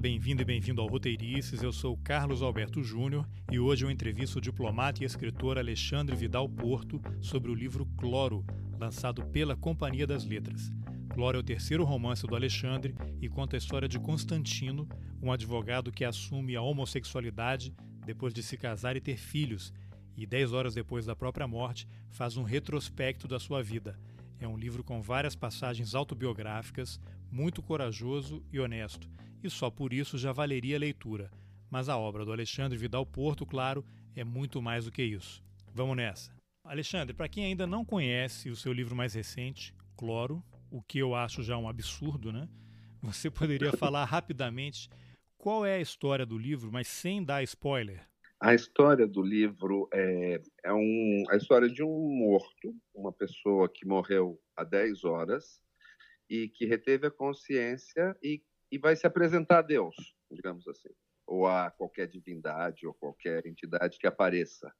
Bem-vindo e bem-vindo ao Roteirices. Eu sou Carlos Alberto Júnior e hoje eu entrevisto o diplomata e escritor Alexandre Vidal Porto sobre o livro Cloro, lançado pela Companhia das Letras. Cloro é o terceiro romance do Alexandre e conta a história de Constantino, um advogado que assume a homossexualidade depois de se casar e ter filhos, e dez horas depois da própria morte faz um retrospecto da sua vida. É um livro com várias passagens autobiográficas, muito corajoso e honesto, e só por isso já valeria a leitura. Mas a obra do Alexandre Vidal Porto, claro, é muito mais do que isso. Vamos nessa. Alexandre, para quem ainda não conhece o seu livro mais recente, Cloro, o que eu acho já um absurdo, né? Você poderia falar rapidamente qual é a história do livro, mas sem dar spoiler? A história do livro é, é um, a história de um morto, uma pessoa que morreu há 10 horas e que reteve a consciência e, e vai se apresentar a Deus, digamos assim, ou a qualquer divindade ou qualquer entidade que apareça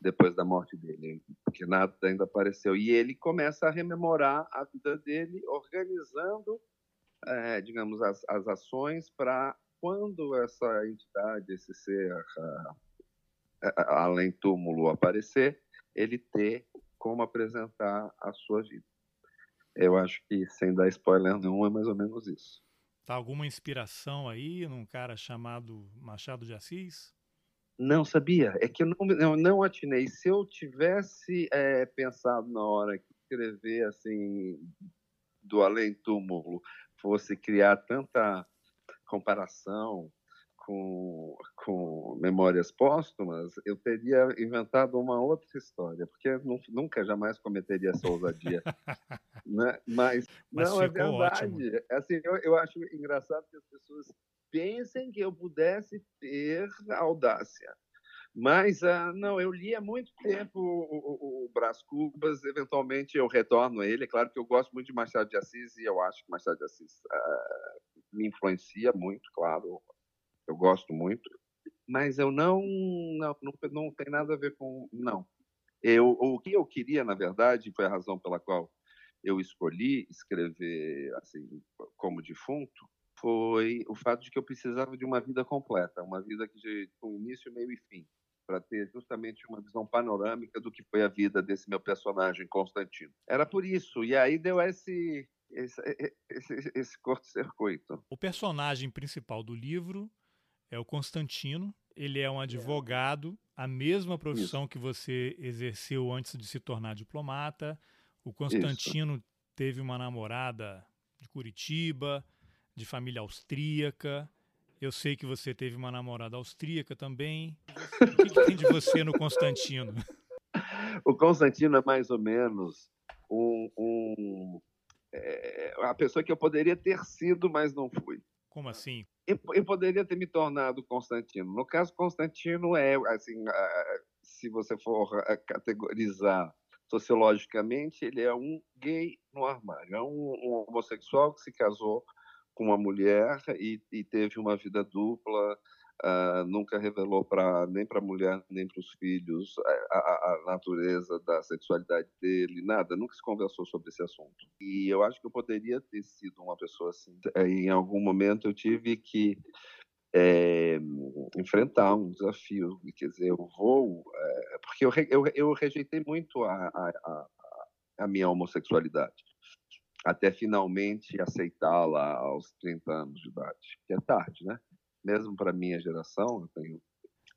depois da morte dele, porque nada ainda apareceu. E ele começa a rememorar a vida dele, organizando, é, digamos, as, as ações para quando essa entidade, esse ser uh, além túmulo aparecer, ele ter como apresentar a sua vida. Eu acho que, sem dar spoiler nenhum, é mais ou menos isso. Tá alguma inspiração aí num cara chamado Machado de Assis? Não sabia. É que eu não, eu não atinei. Se eu tivesse é, pensado na hora que escrever assim do além túmulo fosse criar tanta comparação com, com memórias póstumas, eu teria inventado uma outra história, porque nunca jamais cometeria essa ousadia. né? Mas, Mas não, é verdade. Ótimo. Assim, eu, eu acho engraçado que as pessoas pensem que eu pudesse ter audácia. Mas, uh, não, eu li há muito tempo o, o, o Brás Cubas, eventualmente eu retorno a ele. É claro que eu gosto muito de Machado de Assis e eu acho que Machado de Assis uh, me influencia muito, claro, eu gosto muito. Mas eu não, não, não, não tem nada a ver com. Não. Eu, o que eu queria, na verdade, foi a razão pela qual eu escolhi escrever assim como defunto, foi o fato de que eu precisava de uma vida completa, uma vida que com início, meio e fim, para ter justamente uma visão panorâmica do que foi a vida desse meu personagem Constantino. Era por isso. E aí deu esse esse, esse, esse corto-circuito. O personagem principal do livro é o Constantino. Ele é um advogado, a mesma profissão Isso. que você exerceu antes de se tornar diplomata. O Constantino Isso. teve uma namorada de Curitiba, de família austríaca. Eu sei que você teve uma namorada austríaca também. O que, que tem de você no Constantino? O Constantino é mais ou menos um, um é, a pessoa que eu poderia ter sido, mas não fui. Como assim? Eu, eu, poderia ter me tornado Constantino. No caso, Constantino é, assim, se você for categorizar sociologicamente, ele é um gay no armário. É um, um homossexual que se casou com uma mulher e, e teve uma vida dupla, Uh, nunca revelou para nem para a mulher nem para os filhos a, a, a, natureza da sexualidade dele, nada, nunca se conversou sobre esse assunto. E eu acho que eu poderia ter sido uma pessoa assim. Em algum momento eu tive que é, enfrentar um desafio, quer dizer, eu vou, é, porque eu, eu, eu, rejeitei muito a, a, a minha homossexualidade até finalmente aceitá-la aos 30 anos de idade, que é tarde, né? Mesmo para minha geração, eu tenho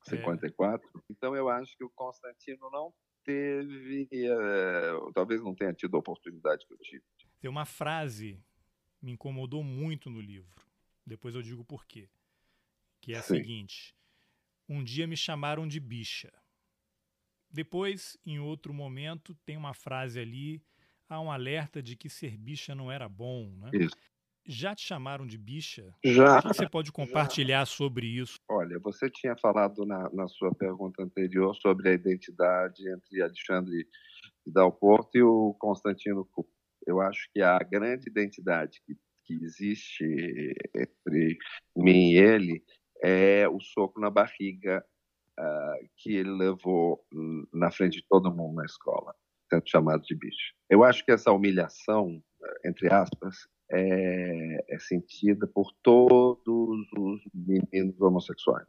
54. É. Então eu acho que o Constantino não teve, é, talvez não tenha tido a oportunidade que eu tive. Tem uma frase que me incomodou muito no livro. Depois eu digo por quê. Que é a Sim. seguinte: Um dia me chamaram de bicha. Depois, em outro momento, tem uma frase ali há um alerta de que ser bicha não era bom, né? Isso. Já te chamaram de bicha? Já. O que você pode compartilhar sobre isso? Olha, você tinha falado na, na sua pergunta anterior sobre a identidade entre Alexandre Dalporto e o Constantino Cu. Eu acho que a grande identidade que, que existe entre mim e ele é o soco na barriga uh, que ele levou na frente de todo mundo na escola, sendo chamado de bicho. Eu acho que essa humilhação, entre aspas, é, é sentida por todos os meninos homossexuais.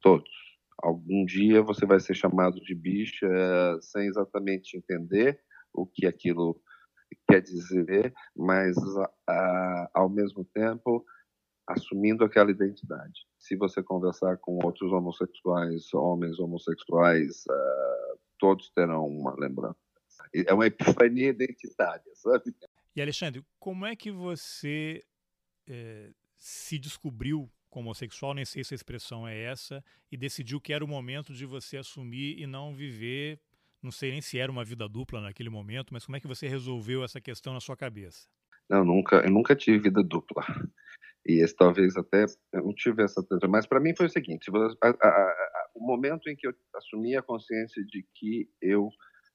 Todos. Algum dia você vai ser chamado de bicha sem exatamente entender o que aquilo quer dizer, mas ao mesmo tempo assumindo aquela identidade. Se você conversar com outros homossexuais, homens homossexuais, uh, todos terão uma lembrança. É uma epifania identitária, sabe? E Alexandre, como é que você é, se descobriu como homossexual, nem sei se a expressão é essa, e decidiu que era o momento de você assumir e não viver, não sei nem se era uma vida dupla naquele momento, mas como é que você resolveu essa questão na sua cabeça? Não, nunca, eu nunca tive vida dupla. E esse talvez até eu não tive essa mas para mim foi o seguinte: a, a, a, o momento em que eu assumi a consciência de que eu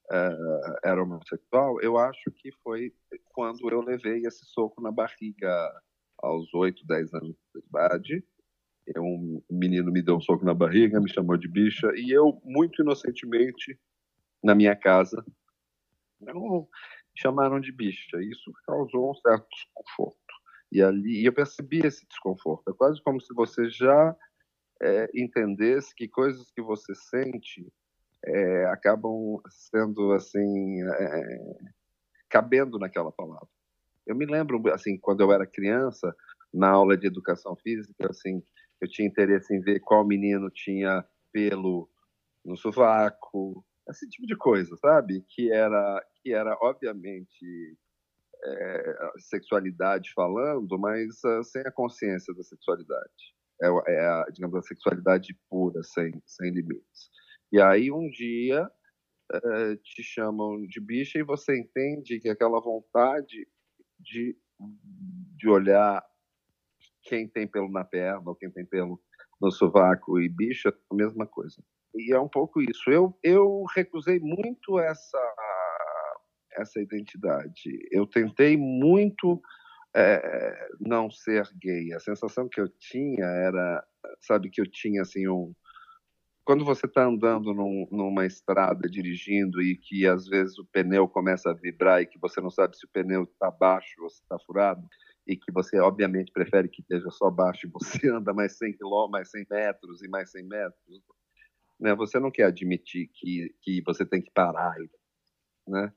uh, era homossexual, eu acho que foi quando eu levei esse soco na barriga aos 8, 10 anos de idade. Um menino me deu um soco na barriga, me chamou de bicha, e eu, muito inocentemente, na minha casa, não, chamaram de bicha. Isso causou um certo desconforto. E ali eu percebi esse desconforto. É quase como se você já é, entendesse que coisas que você sente é, acabam sendo assim é, cabendo naquela palavra. Eu me lembro assim quando eu era criança na aula de educação física assim eu tinha interesse em ver qual menino tinha pelo no sovaco esse tipo de coisa sabe? Que era que era obviamente é, sexualidade falando mas uh, sem a consciência da sexualidade. É, é a, digamos a sexualidade pura sem sem limites e aí um dia uh, te chamam de bicha e você entende que aquela vontade de, de olhar quem tem pelo na perna ou quem tem pelo no sovaco e bicha é a mesma coisa. E é um pouco isso. Eu, eu recusei muito essa, essa identidade. Eu tentei muito é, não ser gay. A sensação que eu tinha era, sabe, que eu tinha assim um quando você está andando num, numa estrada dirigindo e que às vezes o pneu começa a vibrar e que você não sabe se o pneu está baixo ou se está furado e que você obviamente prefere que esteja só baixo e você anda mais 100 quilômetros, mais 100 metros e mais 100 metros, né? Você não quer admitir que, que você tem que parar, né?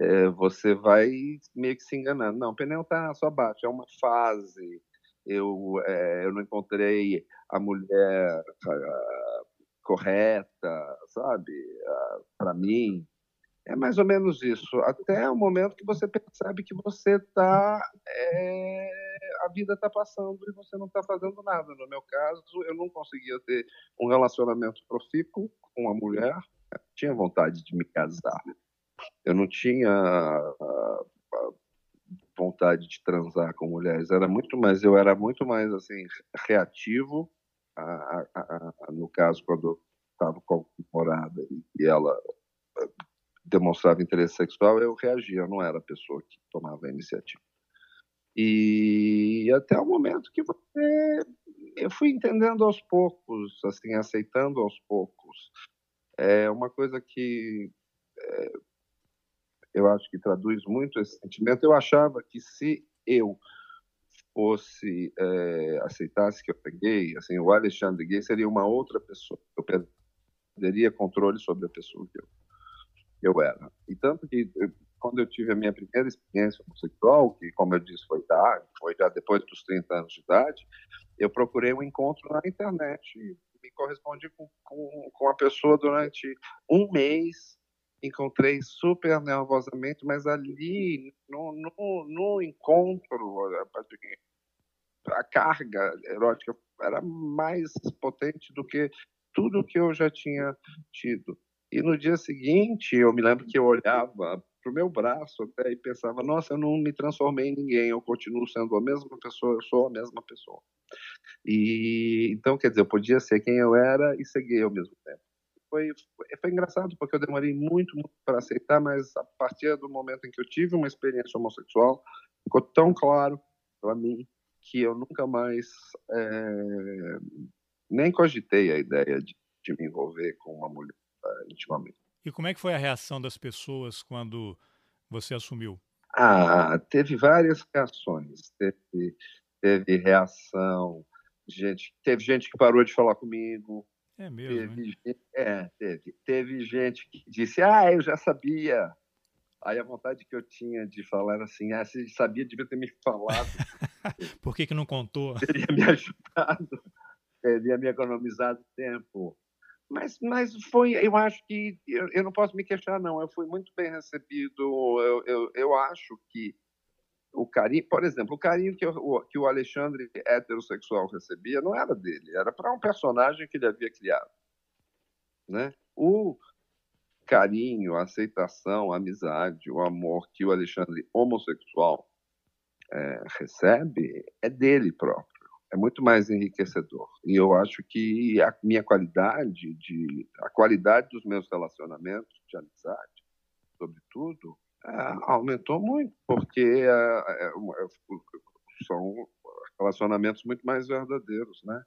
É, você vai meio que se enganando. Não, o pneu está só baixo, é uma fase. Eu, é, eu não encontrei a mulher correta, sabe? Ah, Para mim, é mais ou menos isso. Até o momento que você percebe que você está. É... a vida está passando e você não está fazendo nada. No meu caso, eu não conseguia ter um relacionamento profícuo com uma mulher. Eu tinha vontade de me casar. Eu não tinha uh, uh, vontade de transar com mulheres. Era muito mais. Eu era muito mais assim reativo a, a, a, no caso, quando estava com a namorada e ela eh, demonstrava interesse sexual, eu reagia, eu não era a pessoa que tomava a iniciativa. E até o momento que você, eu fui entendendo aos poucos, assim, aceitando aos poucos. É uma coisa que é, eu acho que traduz muito esse sentimento. Eu achava que se eu fosse é, aceitasse que eu peguei, assim, o Alexandre Gay seria uma outra pessoa. Eu perderia controle sobre a pessoa que eu, eu era. E tanto que quando eu tive a minha primeira experiência homossexual, que como eu disse foi tarde, foi já depois dos 30 anos de idade, eu procurei um encontro na internet me correspondi com, com, com a pessoa durante um mês encontrei super nervosamente, mas ali no, no, no encontro, a carga erótica era mais potente do que tudo que eu já tinha tido. E no dia seguinte, eu me lembro que eu olhava para o meu braço até e pensava, nossa, eu não me transformei em ninguém, eu continuo sendo a mesma pessoa, eu sou a mesma pessoa. E então, quer dizer, eu podia ser quem eu era e ser ao mesmo tempo. Foi, foi, engraçado porque eu demorei muito, muito para aceitar, mas a partir do momento em que eu tive uma experiência homossexual, ficou tão claro para mim que eu nunca mais é, nem cogitei a ideia de, de me envolver com uma mulher uh, intimamente. E como é que foi a reação das pessoas quando você assumiu? Ah, teve várias reações. Teve, teve reação, gente, teve gente que parou de falar comigo. É mesmo? Teve, gente, é, teve. Teve gente que disse, ah, eu já sabia. Aí a vontade que eu tinha de falar era assim, ah, você sabia, devia ter me falado. Por que, que não contou? Teria me ajudado, teria me economizado tempo. Mas, mas foi, eu acho que, eu, eu, não posso me queixar, não. Eu fui muito bem recebido. Eu, eu, eu acho que o carinho, por exemplo, o carinho que, o, que o Alexandre heterossexual recebia não era dele, era para um personagem que ele havia criado. Né? O carinho, a aceitação, a amizade, o amor que o Alexandre homossexual é, recebe é dele próprio é muito mais enriquecedor. E eu acho que a minha qualidade de a qualidade dos meus relacionamentos de amizade, sobretudo, aumentou muito, porque é, é, é são relacionamentos muito mais verdadeiros, né?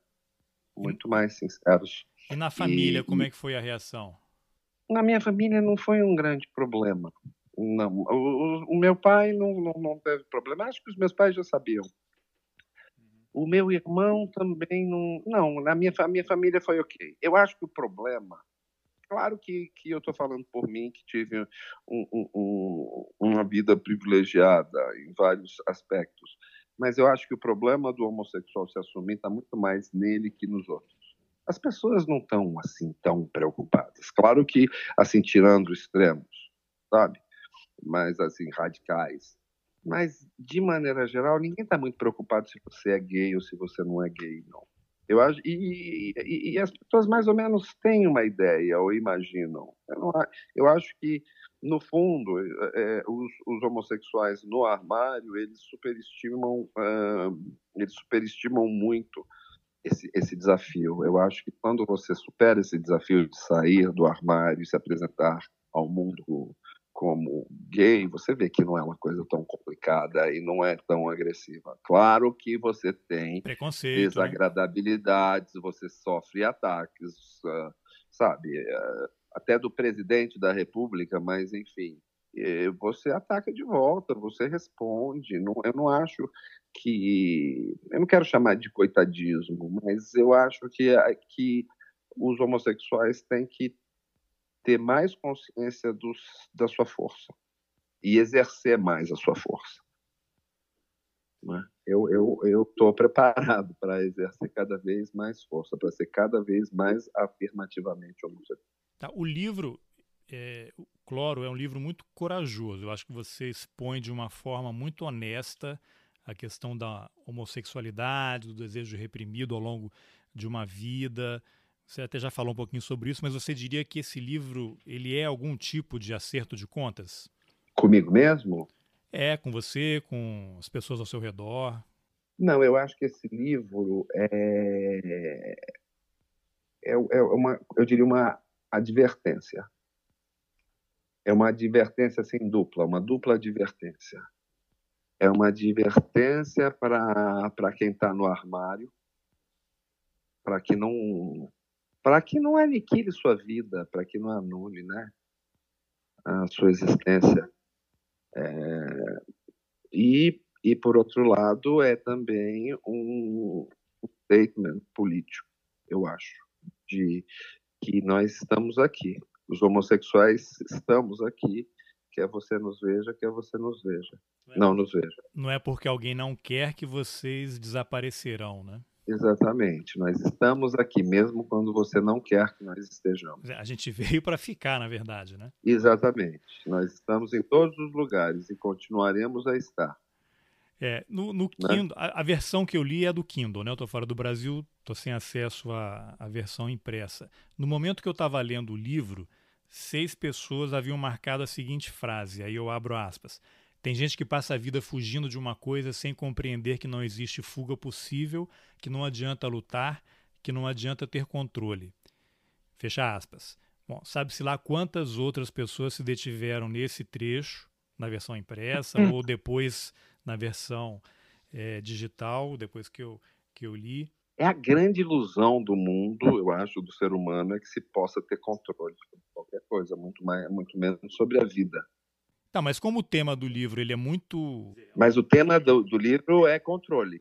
Muito mais sinceros. E na família, e, como é que foi a reação? Na minha família não foi um grande problema. Não, o, o meu pai não, não, não teve problema. Acho que os meus pais já sabiam o meu irmão também não. Não, na minha, minha família foi ok. Eu acho que o problema. Claro que, que eu estou falando por mim, que tive um, um, uma vida privilegiada em vários aspectos, mas eu acho que o problema do homossexual se assumir está muito mais nele que nos outros. As pessoas não estão assim tão preocupadas. Claro que, assim, tirando extremos, sabe? Mas, assim, radicais mas, de maneira geral, ninguém está muito preocupado se você é gay ou se você não é gay, não. Eu acho, e, e, e as pessoas mais ou menos têm uma ideia ou imaginam. Eu, não, eu acho que, no fundo, é, os, os, homossexuais no armário, eles superestimam, uh, eles superestimam muito esse, esse desafio. Eu acho que quando você supera esse desafio de sair do armário e se apresentar ao mundo como gay, você vê que não é uma coisa tão complicada e não é tão agressiva. Claro que você tem né? desagradabilidades, né? você sofre ataques, uh, sabe, uh, até do presidente da República, mas enfim, você ataca de volta, você responde. Não, eu não acho que. Eu não quero chamar de coitadismo, mas eu acho que, que os homossexuais têm que ter mais consciência dos, da sua força e exercer mais a sua força. Né? Eu estou preparado para exercer cada vez mais força, para ser cada vez mais afirmativamente homossexual. Tá, o livro, é, o Cloro, é um livro muito corajoso. Eu acho que você expõe de uma forma muito honesta a questão da homossexualidade, do desejo reprimido ao longo de uma vida, você até já falou um pouquinho sobre isso, mas você diria que esse livro ele é algum tipo de acerto de contas? Comigo mesmo? É, com você, com as pessoas ao seu redor. Não, eu acho que esse livro é, é, é uma, eu diria uma advertência. É uma advertência assim dupla, uma dupla advertência. É uma advertência para quem está no armário, para que não para que não aniquile sua vida, para que não anule né, a sua existência. É, e, e, por outro lado, é também um, statement político, eu acho, de que nós estamos aqui, os homossexuais estamos aqui, quer você nos veja, quer você nos veja. Não, é, não nos veja. Não é porque alguém não quer que vocês desaparecerão, né? Exatamente. Nós estamos aqui mesmo quando você não quer que nós estejamos. A gente veio para ficar, na verdade, né? Exatamente. Nós estamos em todos os lugares e continuaremos a estar. É, no, no né? Kindle, a, a, versão que eu li é do Kindle, né? Eu estou fora do Brasil, estou sem acesso à, à versão impressa. No momento que eu estava lendo o livro, seis pessoas haviam marcado a seguinte frase, aí eu abro aspas. Tem gente que passa a vida fugindo de uma coisa sem compreender que não existe fuga possível, que não adianta lutar, que não adianta ter controle. Fecha aspas. Bom, sabe-se lá quantas outras pessoas se detiveram nesse trecho, na versão impressa, hum. ou depois na versão é, digital, depois que eu, que eu li. É a grande ilusão do mundo, eu acho, do ser humano, é que se possa ter controle sobre qualquer coisa, muito, mais, muito menos sobre a vida. Tá, mas como o tema do livro ele é muito. Mas o tema do, do livro é controle.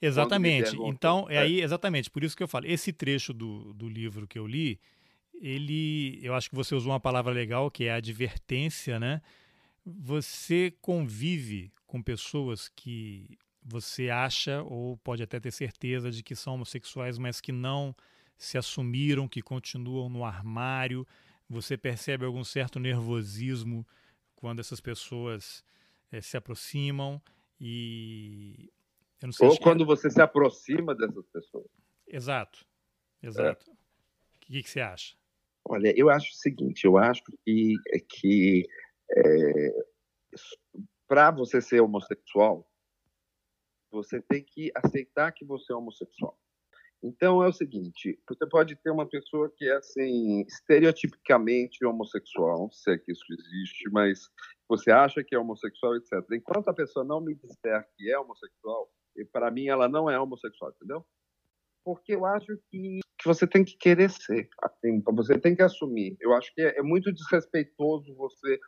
Exatamente. Então, é aí, exatamente, por isso que eu falo. Esse trecho do, do livro que eu li, ele. Eu acho que você usou uma palavra legal, que é advertência, né? Você convive com pessoas que você acha ou pode até ter certeza de que são homossexuais, mas que não se assumiram, que continuam no armário. Você percebe algum certo nervosismo quando essas pessoas é, se aproximam e ou quando você se aproxima dessas pessoas. Exato, exato. É. O que, que, você acha? Olha, eu acho o seguinte, eu acho que, que é, para você ser homossexual, você tem que aceitar que você é homossexual. Então é o seguinte, você pode ter uma pessoa que é assim estereotipicamente homossexual, se é que isso existe, mas você acha que é homossexual, etc. Enquanto a pessoa não me disser que é homossexual, para mim ela não é homossexual, entendeu? Porque eu acho que, que você tem que querer ser, assim, você tem que assumir. Eu acho que é, é muito desrespeitoso você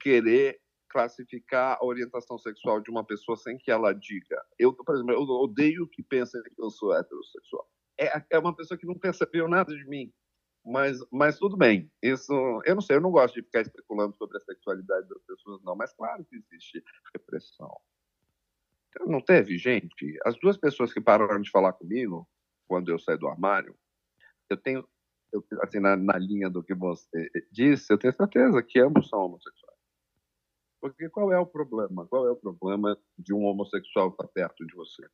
querer classificar a orientação sexual de uma pessoa sem que ela diga. Eu, por exemplo, eu odeio que pensem que eu sou heterossexual. É, é uma pessoa que não percebeu nada de mim. Mas, mas tudo bem. Isso, eu não sei, eu não gosto de ficar especulando sobre a sexualidade das pessoas, não. Mas claro que existe repressão. Então, não teve, gente. As duas pessoas que pararam de falar comigo quando eu saí do armário, eu tenho, eu, assim, na, na linha do que você disse, eu tenho certeza que ambos são homossexuais. Porque qual é o problema? Qual é o problema de um homossexual estar perto de você?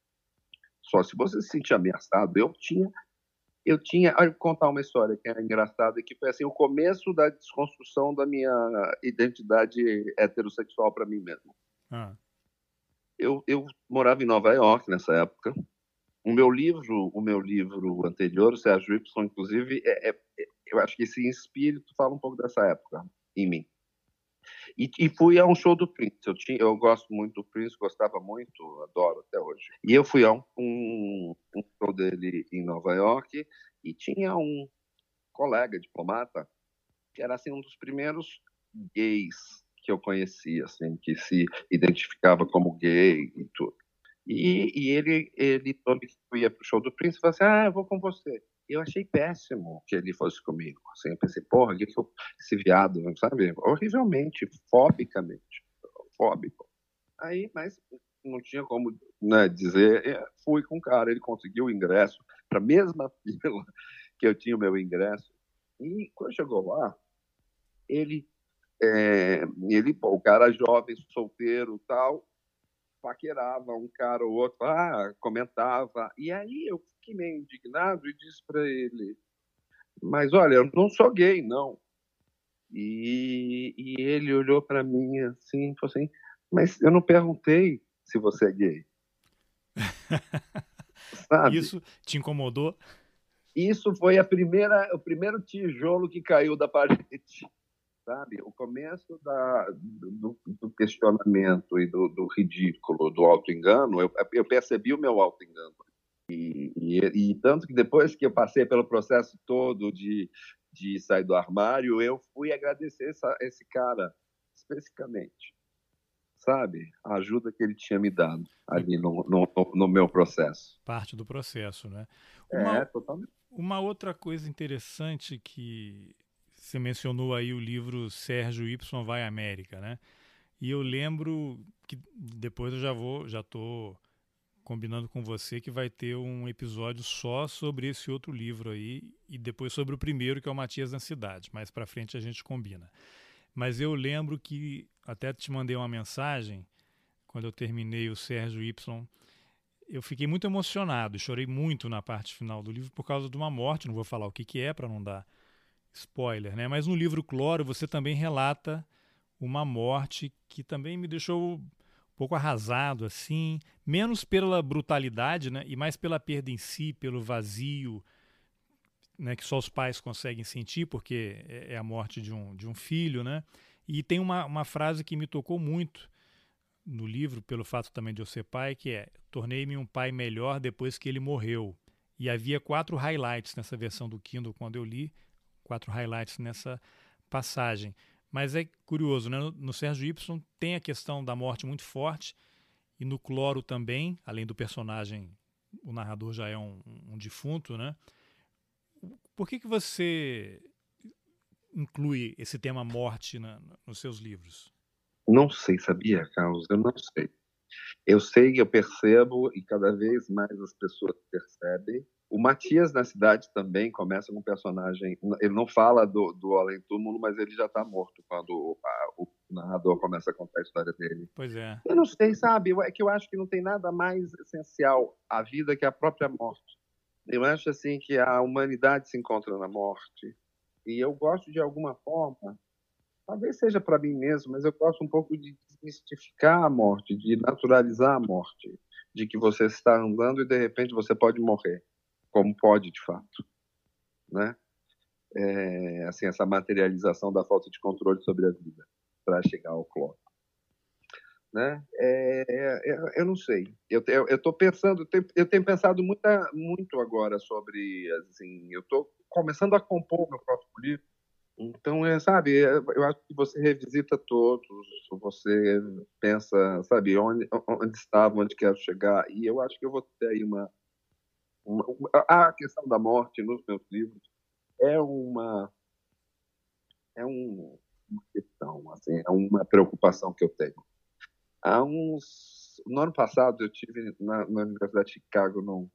Só se você se sentir ameaçado. Eu tinha, eu tinha, olha, vou contar uma história que é engraçada, que foi assim o começo da desconstrução da minha identidade heterossexual para mim mesmo. Ah. Eu, eu morava em Nova York nessa época. O meu livro, o meu livro anterior, o Sérgio Y, inclusive, é, é, eu acho que esse espírito fala um pouco dessa época em mim. E, e, fui a um show do Prince. Eu, tinha, eu gosto muito do Prince, gostava muito, adoro até hoje. E eu fui a um, um, um show dele em Nova York e tinha um colega diplomata que era assim um dos primeiros gays que eu conhecia, assim, que se identificava como gay e tudo. E, e ele, ele, quando ia para o show do Prince, falou assim: Ah, eu vou com você eu achei péssimo que ele fosse comigo. Assim, eu pensei, porra, que esse viado, sabe? Horrivelmente, fobicamente, fóbico. Aí, mas não tinha como né, dizer, fui com o cara, ele conseguiu o ingresso para a mesma fila que eu tinha o meu ingresso. E quando chegou lá, ele, é, ele o cara jovem, solteiro tal, paquerava um cara ou outro, ah, comentava. E aí eu fiquei meio indignado e disse para ele: Mas olha, eu não sou gay, não. E, e ele olhou para mim assim falou assim: Mas eu não perguntei se você é gay. Sabe? Isso te incomodou? Isso foi a primeira, o primeiro tijolo que caiu da parede sabe? O começo da, do, do questionamento e do, do ridículo, do auto-engano, eu, eu percebi o meu auto-engano. E, e, e, tanto que depois que eu passei pelo processo todo de, de sair do armário, eu fui agradecer essa, esse cara especificamente, sabe? A ajuda que ele tinha me dado ali no, no, no meu processo. Parte do processo, né? É, uma, é, totalmente. Uma outra coisa interessante que você mencionou aí o livro Sérgio Y vai à América, né? E eu lembro que depois eu já vou, já tô combinando com você que vai ter um episódio só sobre esse outro livro aí e depois sobre o primeiro que é o Matias na Cidade. Mais para frente a gente combina. Mas eu lembro que até te mandei uma mensagem quando eu terminei o Sérgio Y. Eu fiquei muito emocionado, chorei muito na parte final do livro por causa de uma morte. Não vou falar o que, que é para não dar spoiler, né? Mas no livro Cloro você também relata uma morte que também me deixou um pouco arrasado, assim, menos pela brutalidade, né? E mais pela perda em si, pelo vazio, né? Que só os pais conseguem sentir, porque é, é a morte de um, de um filho, né? E tem uma, uma frase que me tocou muito no livro, pelo fato também de eu ser pai, que é: tornei-me um pai melhor depois que ele morreu. E havia quatro highlights nessa versão do Kindle quando eu li, quatro highlights nessa passagem. Mas é curioso, né? No Sérgio Y tem a questão da morte muito forte e no Cloro também, além do personagem, o narrador já é um, um defunto, né? Por que, que você inclui esse tema morte na, nos seus livros? Não sei, sabia, Carlos? Eu não sei. Eu sei, eu percebo e cada vez mais as pessoas percebem. O Matias na cidade também começa com um personagem. Ele não fala do, do além túmulo, mas ele já está morto quando a, o narrador começa a contar a história dele. Pois é. Eu não sei, sabe? É que eu acho que não tem nada mais essencial à vida que a própria morte. Eu acho assim que a humanidade se encontra na morte e eu gosto de alguma forma talvez seja para mim mesmo, mas eu gosto um pouco de desmistificar a morte, de naturalizar a morte, de que você está andando e de repente você pode morrer, como pode de fato, né? É, assim essa materialização da falta de controle sobre a vida para chegar ao cloro, né? É, é, eu não sei, eu estou pensando, eu tenho, eu tenho pensado muita, muito agora sobre, assim, eu estou começando a compor meu próprio livro então, é, sabe, é, eu acho que você revisita todos, você pensa, sabe, onde, onde estava, onde quero chegar, e eu acho que eu vou ter aí uma, a questão da morte nos meus livros é uma é um, uma questão, assim, é uma preocupação que eu tenho. Há uns no ano passado eu tive na, na Universidade de Chicago num,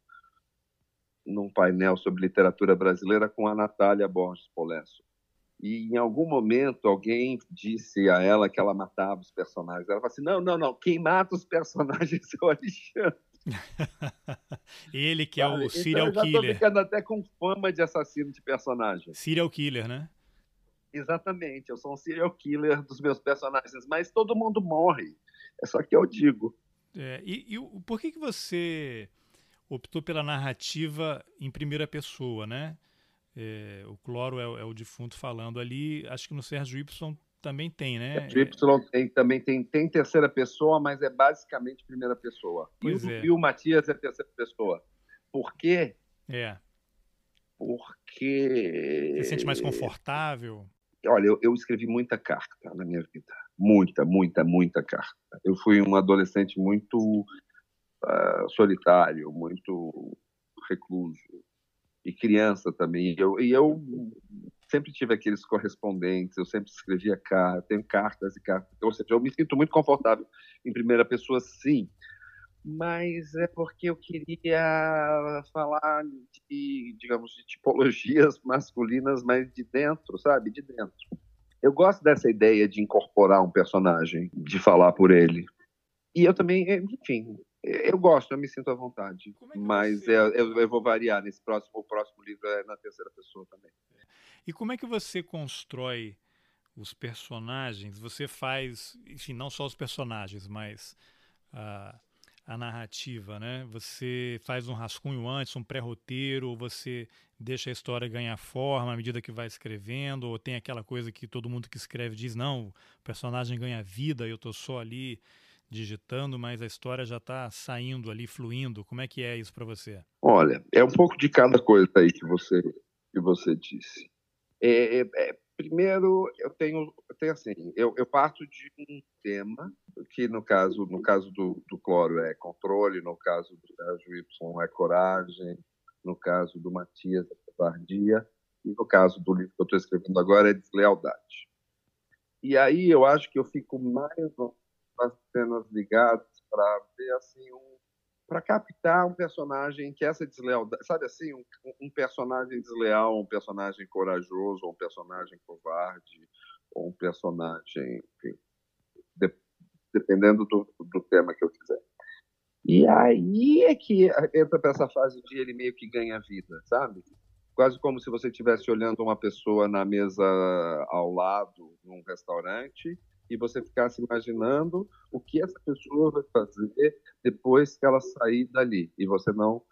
num painel sobre literatura brasileira com a Natália Borges Polesso e em algum momento alguém disse a ela que ela matava os personagens. Ela falou assim: não, não, não, quem mata os personagens é o Alexandre. Ele que é o serial então, eu já killer. ficando até com fama de assassino de personagem. Serial killer, né? Exatamente, eu sou um serial killer dos meus personagens, mas todo mundo morre. É só que eu digo. É, e, e por que, que você optou pela narrativa em primeira pessoa, né? É, o Cloro é, é, o defunto falando ali. Acho que no Sérgio Y também tem, né? Y tem, também tem, tem terceira pessoa, mas é basicamente primeira pessoa. Pois e, o, é. e o Matias é terceira pessoa. Por quê? É. Porque. Você se sente mais confortável? Olha, eu, eu, escrevi muita carta na minha vida. Muita, muita, muita carta. Eu fui um adolescente muito uh, solitário, muito recluso e criança também. E eu, e eu sempre tive aqueles correspondentes, eu sempre escrevia cartas, tenho cartas e cartas. Ou seja, eu me sinto muito confortável em primeira pessoa, sim. Mas é porque eu queria falar de, digamos, de tipologias masculinas, mas de dentro, sabe? De dentro. Eu gosto dessa ideia de incorporar um personagem, de falar por ele. E eu também, enfim, eu gosto, eu me sinto à vontade. É mas é, eu, eu, vou variar nesse próximo. O próximo livro é na terceira pessoa também. E como é que você constrói os personagens? Você faz, enfim, não só os personagens, mas a, a narrativa, né? Você faz um rascunho antes, um pré-roteiro, ou você deixa a história ganhar forma à medida que vai escrevendo, ou tem aquela coisa que todo mundo que escreve diz, não, o personagem ganha vida, eu estou só ali digitando, mas a história já está saindo ali, fluindo. Como é que é isso para você? Olha, é um pouco de cada coisa aí que você que você disse. É, é, é primeiro, eu tenho, eu tenho assim, eu, eu, parto de um tema que no caso no caso do, do cloro é controle, no caso do Sérgio Y é coragem, no caso do Matias é covardia e no caso do livro que eu estou escrevendo agora é deslealdade. E aí eu acho que eu fico mais cenas ligadas para ver assim um para captar um personagem que essa deslealdade, sabe assim, um, um, personagem desleal, um personagem corajoso, um personagem covarde, ou um personagem, enfim, de, dependendo do, do tema que eu quiser. E aí é que entra para essa fase de ele meio que ganha vida, sabe? quase como se você estivesse olhando uma pessoa na mesa ao lado, num restaurante, e você ficasse imaginando o que essa pessoa vai fazer depois que ela sair dali, e você não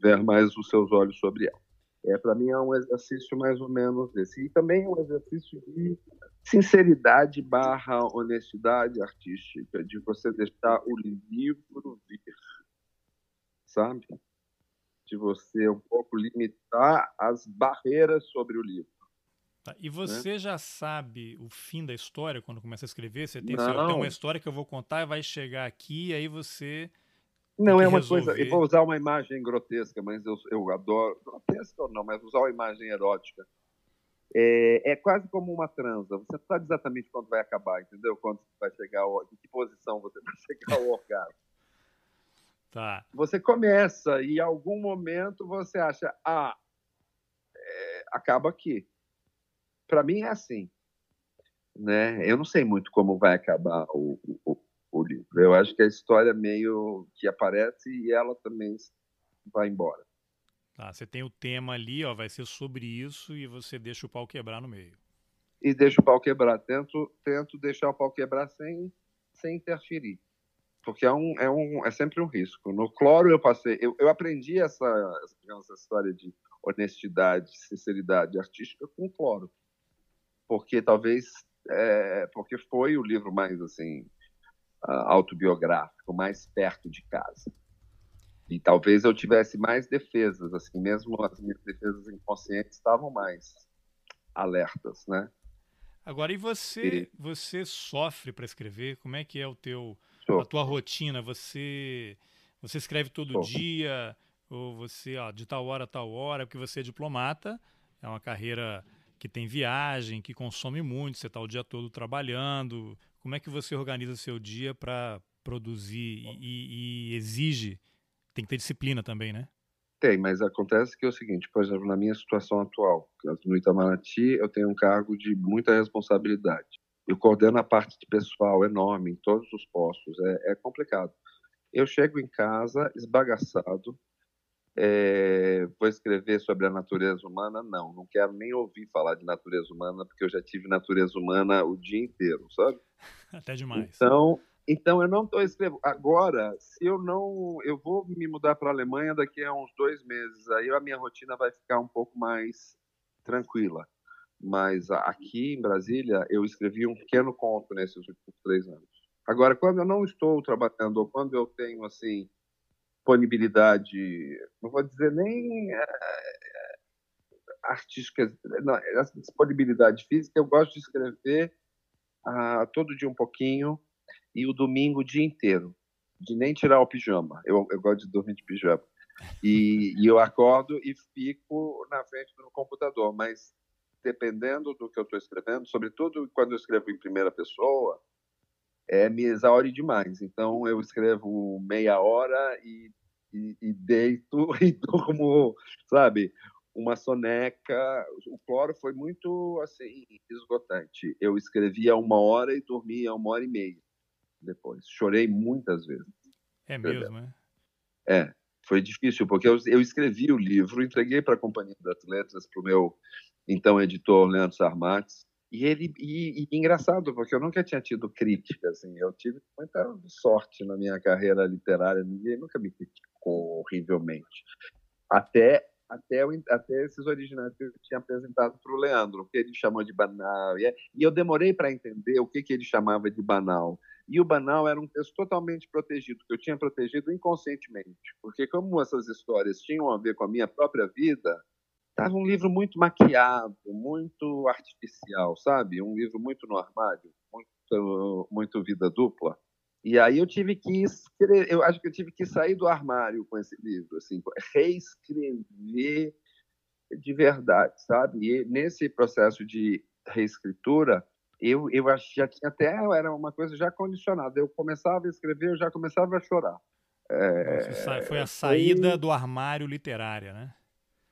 ver mais os seus olhos sobre ela. É, para mim é um exercício mais ou menos desse. E também é um exercício de sinceridade barra honestidade artística, de você deixar o livro vir, sabe? De você um pouco limitar as barreiras sobre o livro. Tá. E você né? já sabe o fim da história quando começa a escrever? Você tem, assim, uma história que eu vou contar e vai chegar aqui, e aí você não, é uma resolver. coisa. Eu vou usar uma imagem grotesca, mas eu, eu adoro. Grotesca ou não, mas usar uma imagem erótica. É, é quase como uma transa. Você não sabe exatamente quando vai acabar, entendeu? Quando vai chegar, em que posição você vai chegar ao orgasmo. Tá. Você começa e em algum momento você acha, ah, é, acaba aqui. Para mim é assim. Né? Eu não sei muito como vai acabar o, o, o livro. Eu acho que a história meio que aparece e ela também vai embora. Tá, você tem o tema ali, ó, vai ser sobre isso e você deixa o pau quebrar no meio. E deixa o pau quebrar. Tento, tento deixar o pau quebrar sem, sem interferir. Porque é, um, é, um, é sempre um risco. No cloro eu passei. Eu, eu aprendi essa, essa história de honestidade, sinceridade artística com o cloro. Porque talvez. É, porque foi o livro mais assim autobiográfico, mais perto de casa. E talvez eu tivesse mais defesas, assim, mesmo as minhas defesas inconscientes estavam mais alertas, né? Agora, e você, e... você sofre para escrever? Como é que é o teu, a tua rotina? Você, você escreve todo dia ou você, ó, de tal hora a tal hora? Porque você é diplomata, é uma carreira que tem viagem, que consome muito, você está o dia todo trabalhando, como é que você organiza seu dia para produzir e, e, exige? Tem que ter disciplina também, né? Tem, mas acontece que é o seguinte, por exemplo, na minha situação atual, no Itamaraty, eu tenho um cargo de muita responsabilidade. Eu coordeno a parte de pessoal enorme em todos os postos, é, é complicado. Eu chego em casa esbagaçado, é, vou escrever sobre a natureza humana? Não, não quero nem ouvir falar de natureza humana, porque eu já tive natureza humana o dia inteiro, sabe? Até demais. Então, então eu não estou escrevendo. Agora, se eu não. Eu vou me mudar para a Alemanha daqui a uns dois meses, aí a minha rotina vai ficar um pouco mais tranquila. Mas aqui em Brasília, eu escrevi um pequeno conto nesses últimos três anos. Agora, quando eu não estou trabalhando, ou quando eu tenho, assim, disponibilidade, não vou dizer nem é, artística, não, essa disponibilidade física, eu gosto de escrever ah, todo dia um pouquinho e o domingo o dia inteiro, de nem tirar o pijama. Eu, eu gosto de dormir de pijama. E, e, eu acordo e fico na frente do computador, mas dependendo do que eu estou escrevendo, sobretudo quando eu escrevo em primeira pessoa, é, me exaure demais. Então eu escrevo meia hora e, e, e deito e durmo, sabe? Uma soneca. O cloro foi muito assim esgotante. Eu escrevia uma hora e dormia uma hora e meia depois. Chorei muitas vezes. É mesmo, é? É, foi difícil, porque eu, eu escrevi o livro, entreguei para a Companhia das Letras, para o meu então editor Leandro Sarmates, e ele e, e, engraçado, porque eu nunca tinha tido crítica, assim, eu tive muita sorte na minha carreira literária, ninguém nunca me criticou horrivelmente. Até até, até esses originais que eu tinha apresentado para o Leandro, que ele chamou de banal. E, é, eu demorei para entender o que, que ele chamava de banal. E o banal era um texto totalmente protegido, que eu tinha protegido inconscientemente. Porque, como essas histórias tinham a ver com a minha própria vida, Estava um livro muito maquiado, muito artificial, sabe? Um livro muito no armário, muito, muito vida dupla. E aí eu tive que escrever, eu acho que eu tive que sair do armário com esse livro, assim, reescrever de verdade, sabe? E nesse processo de reescritura, eu, eu já tinha até, era uma coisa já condicionada. Eu começava a escrever, eu já começava a chorar. É, foi a saída foi... do armário literária, né?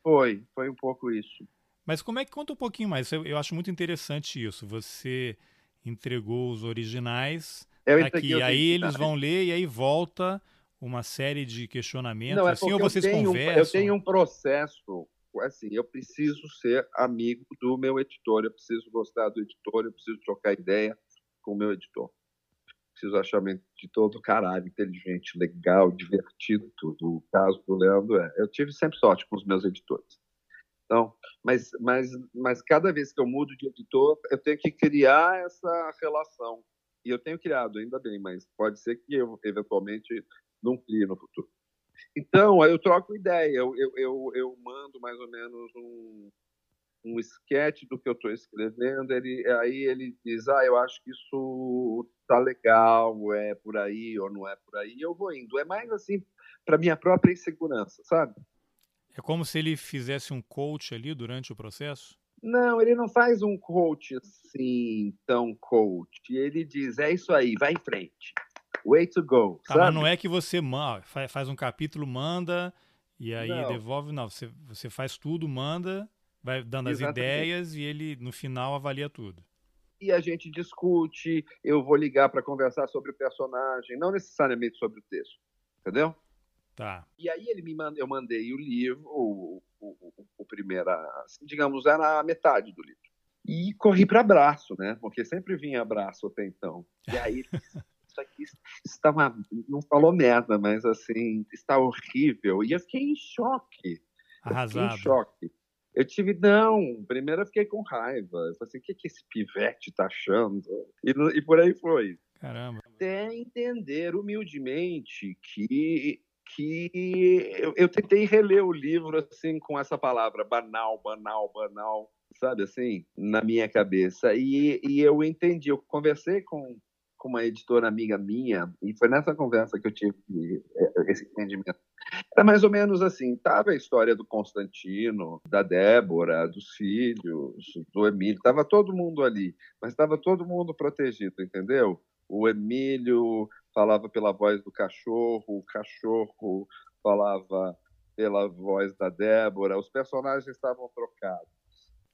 Foi, foi um pouco isso. Mas como é que conta um pouquinho mais? Eu, eu acho muito interessante isso. Você entregou os originais eu aqui, aí eles vão ler e aí volta uma série de questionamentos, Não, é assim, ou vocês tenho, conversam? Eu tenho um processo, assim, eu preciso ser amigo do meu editor, eu preciso gostar do editor, eu preciso trocar ideia com o meu editor. Preciso achar meu editor do caralho, inteligente, legal, divertido, tudo. O caso do Leandro é. Eu tive sempre sorte com os meus editores. Então, mas, mas, mas cada vez que eu mudo de editor, eu tenho que criar essa relação. E eu tenho criado, ainda bem, mas pode ser que eu, eventualmente, não crie no futuro. Então, eu troco ideia, eu, eu, eu, eu mando mais ou menos um, um sketch do que eu estou escrevendo, ele, aí ele diz, ah, eu acho que isso tá legal, é por aí ou não é por aí, eu vou indo. É mais assim, para minha própria insegurança, sabe? É como se ele fizesse um coach ali durante o processo? Não, ele não faz um coach assim, tão coach. Ele diz, é isso aí, vai em frente way to go. Tá, mas não é que você faz um capítulo, manda e aí não. devolve, não. Você, você faz tudo, manda, vai dando Exatamente. as ideias e ele no final avalia tudo. E a gente discute, eu vou ligar para conversar sobre o personagem, não necessariamente sobre o texto, entendeu? Tá. E aí ele me manda, eu mandei o livro, o, o, o, o primeiro, assim, digamos, era a metade do livro. E corri para abraço, né? Porque sempre vinha abraço até então. E aí isso aqui está uma, não falou merda, mas assim, está horrível. E eu fiquei em choque. Arrasado. em choque. Eu tive, não, primeiro eu fiquei com raiva. Eu falei assim, o que, que esse pivete tá achando? E, e por aí foi. Caramba. Até entender humildemente que que eu, eu, tentei reler o livro assim com essa palavra banal, banal, banal, sabe assim, na minha cabeça. E, e eu entendi, eu conversei com, com uma editora amiga minha, e foi nessa conversa que eu tive é, esse entendimento. Era mais ou menos assim: estava a história do Constantino, da Débora, dos filhos, do Emílio, estava todo mundo ali, mas estava todo mundo protegido, entendeu? O Emílio falava pela voz do cachorro, o cachorro falava pela voz da Débora, os personagens estavam trocados.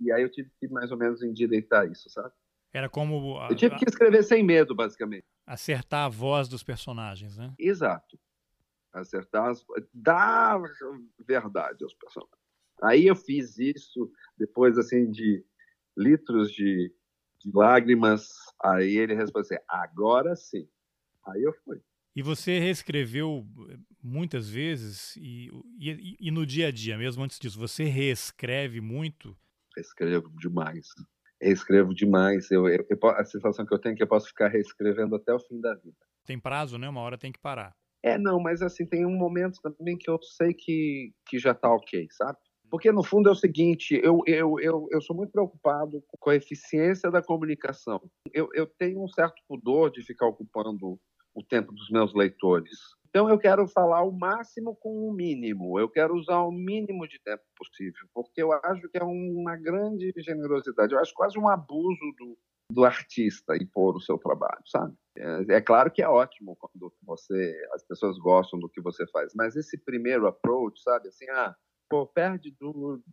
E aí eu tive que mais ou menos endireitar isso, sabe? Era como. A, eu tive que escrever sem medo, basicamente. Acertar a voz dos personagens, né? Exato. Acertar, as, dar verdade aos personagens. Aí eu fiz isso, depois, assim, de litros de, de lágrimas. Aí ele respondeu assim: agora sim. Aí eu fui. E você reescreveu muitas vezes, e, e, e, no dia a dia, mesmo antes disso, você reescreve muito? Escrevo demais escrevo demais. Eu, eu, eu, a sensação que eu tenho é que eu posso ficar reescrevendo até o fim da vida. Tem prazo, né? Uma hora tem que parar. É, não, mas assim, tem um momento também que eu sei que, que já tá ok, sabe? Porque no fundo é o seguinte, eu, eu, eu, eu sou muito preocupado com a eficiência da comunicação. Eu, eu tenho um certo pudor de ficar ocupando o tempo dos meus leitores. Então eu quero falar o máximo com o mínimo, eu quero usar o mínimo de tempo possível, porque eu acho que é uma grande generosidade, eu acho quase um abuso do, do artista impor o seu trabalho, sabe? É, é, claro que é ótimo quando você, as pessoas gostam do que você faz, mas esse primeiro approach, sabe, assim, ah, pô, perde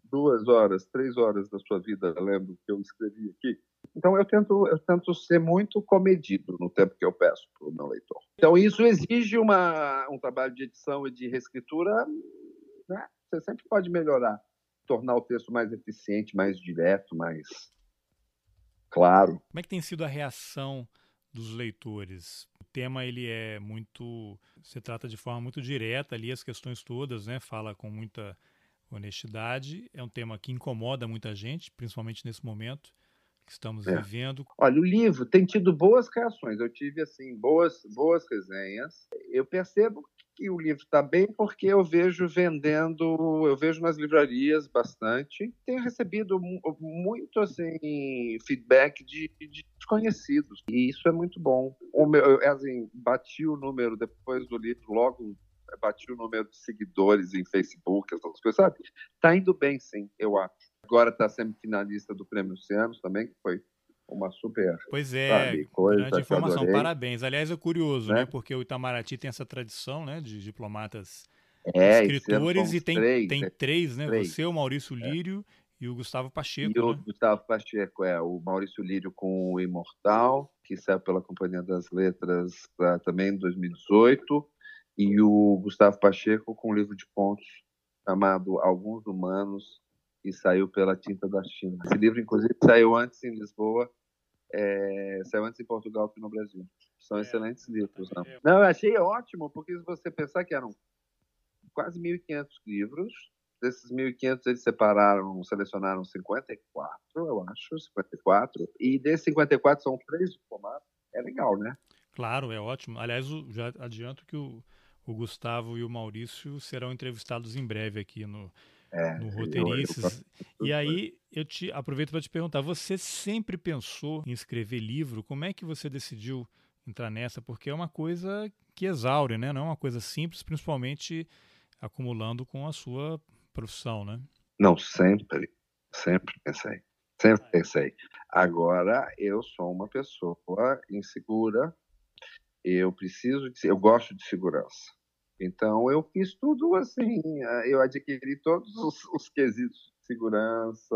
duas horas, três horas da sua vida lendo o que eu escrevi aqui. Então eu tento, eu tento ser muito comedido no tempo que eu peço para o meu leitor. Então isso exige uma, um trabalho de edição e de reescritura, né? Você sempre pode melhorar, tornar o texto mais eficiente, mais direto, mais claro. Como é que tem sido a reação dos leitores? O tema ele é muito, você trata de forma muito direta ali as questões todas, né? Fala com muita honestidade. É um tema que incomoda muita gente, principalmente nesse momento que estamos é. vivendo. Olha, o livro tem tido boas reações. Eu tive assim boas boas resenhas. Eu percebo que o livro está bem porque eu vejo vendendo, eu vejo nas livrarias bastante. Tenho recebido muito assim feedback de, de desconhecidos e isso é muito bom. O meu, assim, bati o número depois do livro logo bati o número de seguidores em Facebook, essas coisas, sabe? Tá indo bem, sim, eu acho. Agora está semifinalista do Prêmio Oceanos também, que foi uma super pois é, sabe, coisa. Grande informação, parabéns. Aliás, é curioso, né? né? Porque o Itamaraty tem essa tradição, né? De diplomatas é, escritores e tem três, tem né? três, né? Três. Você, o Maurício é. Lírio é. e o Gustavo Pacheco. E né? o Gustavo Pacheco, é. O Maurício Lírio com o Imortal, que saiu pela Companhia das Letras também em 2018 e o Gustavo Pacheco com um livro de contos chamado Alguns Humanos e saiu pela Tinta da China. Esse livro, inclusive, saiu antes em Lisboa, é, saiu antes em Portugal que no Brasil. São é, excelentes livros. Não. não, eu achei ótimo, porque se você pensar que eram quase 1.500 livros, desses 1.500 eles separaram, selecionaram 54, eu acho, 54, e desses 54 são três diplomatas. É legal, né? Claro, é ótimo. Aliás, já adianto que o, o Gustavo e o Maurício serão entrevistados em breve aqui no, é, no Roteirices. E aí eu te aproveito para te perguntar: você sempre pensou em escrever livro? Como é que você decidiu entrar nessa? Porque é uma coisa que exaure, né? Não é uma coisa simples, principalmente acumulando com a sua profissão, né? Não, sempre, sempre pensei. Sempre pensei. Agora, eu sou uma pessoa insegura, eu preciso de, eu gosto de segurança. Então, eu fiz tudo assim, eh, eu adquiri todos os, os quesitos de segurança,